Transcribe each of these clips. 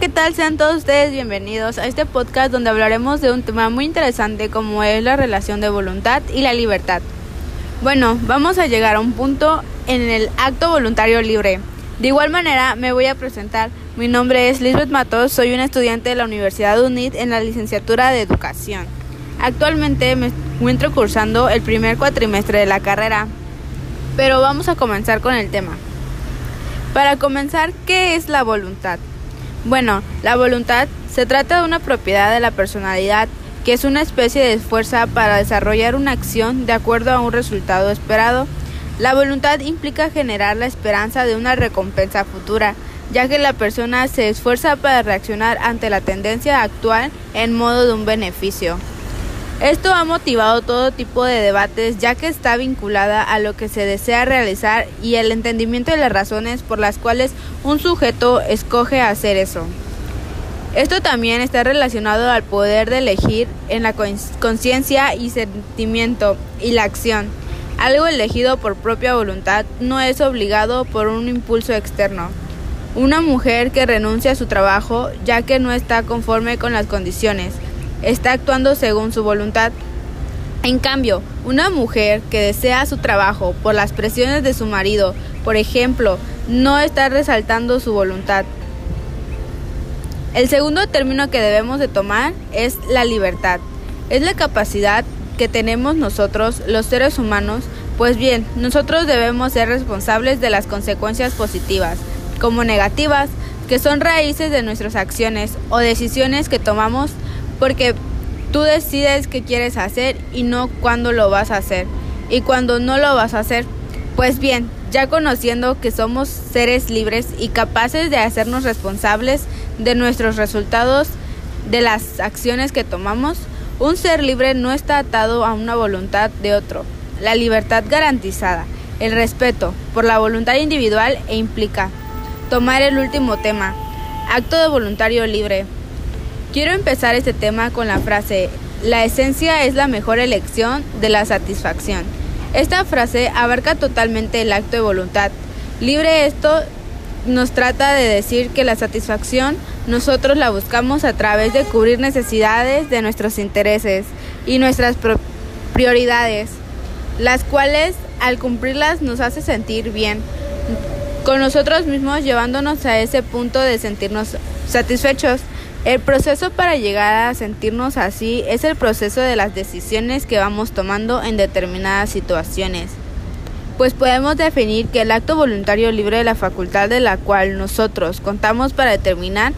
¿qué tal? Sean todos ustedes bienvenidos a este podcast donde hablaremos de un tema muy interesante como es la relación de voluntad y la libertad. Bueno, vamos a llegar a un punto en el acto voluntario libre. De igual manera, me voy a presentar. Mi nombre es Lisbeth Matos, soy una estudiante de la Universidad UNIT en la licenciatura de Educación. Actualmente me encuentro cursando el primer cuatrimestre de la carrera, pero vamos a comenzar con el tema. Para comenzar, ¿qué es la voluntad? Bueno, la voluntad se trata de una propiedad de la personalidad que es una especie de fuerza para desarrollar una acción de acuerdo a un resultado esperado. La voluntad implica generar la esperanza de una recompensa futura, ya que la persona se esfuerza para reaccionar ante la tendencia actual en modo de un beneficio. Esto ha motivado todo tipo de debates ya que está vinculada a lo que se desea realizar y el entendimiento de las razones por las cuales un sujeto escoge hacer eso. Esto también está relacionado al poder de elegir en la conciencia y sentimiento y la acción. Algo elegido por propia voluntad no es obligado por un impulso externo. Una mujer que renuncia a su trabajo ya que no está conforme con las condiciones, está actuando según su voluntad. En cambio, una mujer que desea su trabajo por las presiones de su marido, por ejemplo, no está resaltando su voluntad, el segundo término que debemos de tomar es la libertad. Es la capacidad que tenemos nosotros, los seres humanos, pues bien, nosotros debemos ser responsables de las consecuencias positivas, como negativas, que son raíces de nuestras acciones o decisiones que tomamos porque tú decides qué quieres hacer y no cuándo lo vas a hacer. Y cuando no lo vas a hacer, pues bien, ya conociendo que somos seres libres y capaces de hacernos responsables de nuestros resultados de las acciones que tomamos, un ser libre no está atado a una voluntad de otro. La libertad garantizada, el respeto por la voluntad individual e implica tomar el último tema, acto de voluntario libre. Quiero empezar este tema con la frase, la esencia es la mejor elección de la satisfacción. Esta frase abarca totalmente el acto de voluntad. Libre esto nos trata de decir que la satisfacción nosotros la buscamos a través de cubrir necesidades de nuestros intereses y nuestras prioridades, las cuales al cumplirlas nos hace sentir bien con nosotros mismos llevándonos a ese punto de sentirnos satisfechos. El proceso para llegar a sentirnos así es el proceso de las decisiones que vamos tomando en determinadas situaciones pues podemos definir que el acto voluntario libre de la facultad de la cual nosotros contamos para determinar,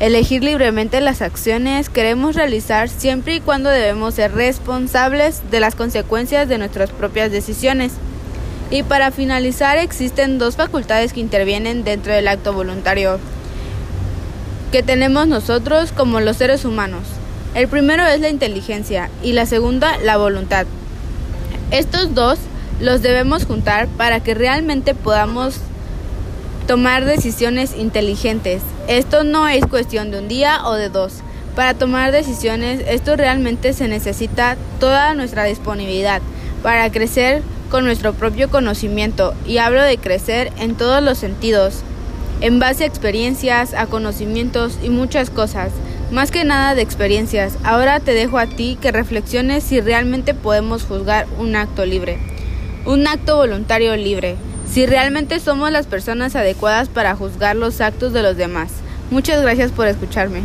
elegir libremente las acciones queremos realizar siempre y cuando debemos ser responsables de las consecuencias de nuestras propias decisiones. Y para finalizar existen dos facultades que intervienen dentro del acto voluntario que tenemos nosotros como los seres humanos. El primero es la inteligencia y la segunda la voluntad. Estos dos los debemos juntar para que realmente podamos tomar decisiones inteligentes. Esto no es cuestión de un día o de dos. Para tomar decisiones, esto realmente se necesita toda nuestra disponibilidad para crecer con nuestro propio conocimiento y hablo de crecer en todos los sentidos, en base a experiencias, a conocimientos y muchas cosas. Más que nada de experiencias, ahora te dejo a ti que reflexiones si realmente podemos juzgar un acto libre un acto voluntario libre, si realmente somos las personas adecuadas para juzgar los actos de los demás. Muchas gracias por escucharme.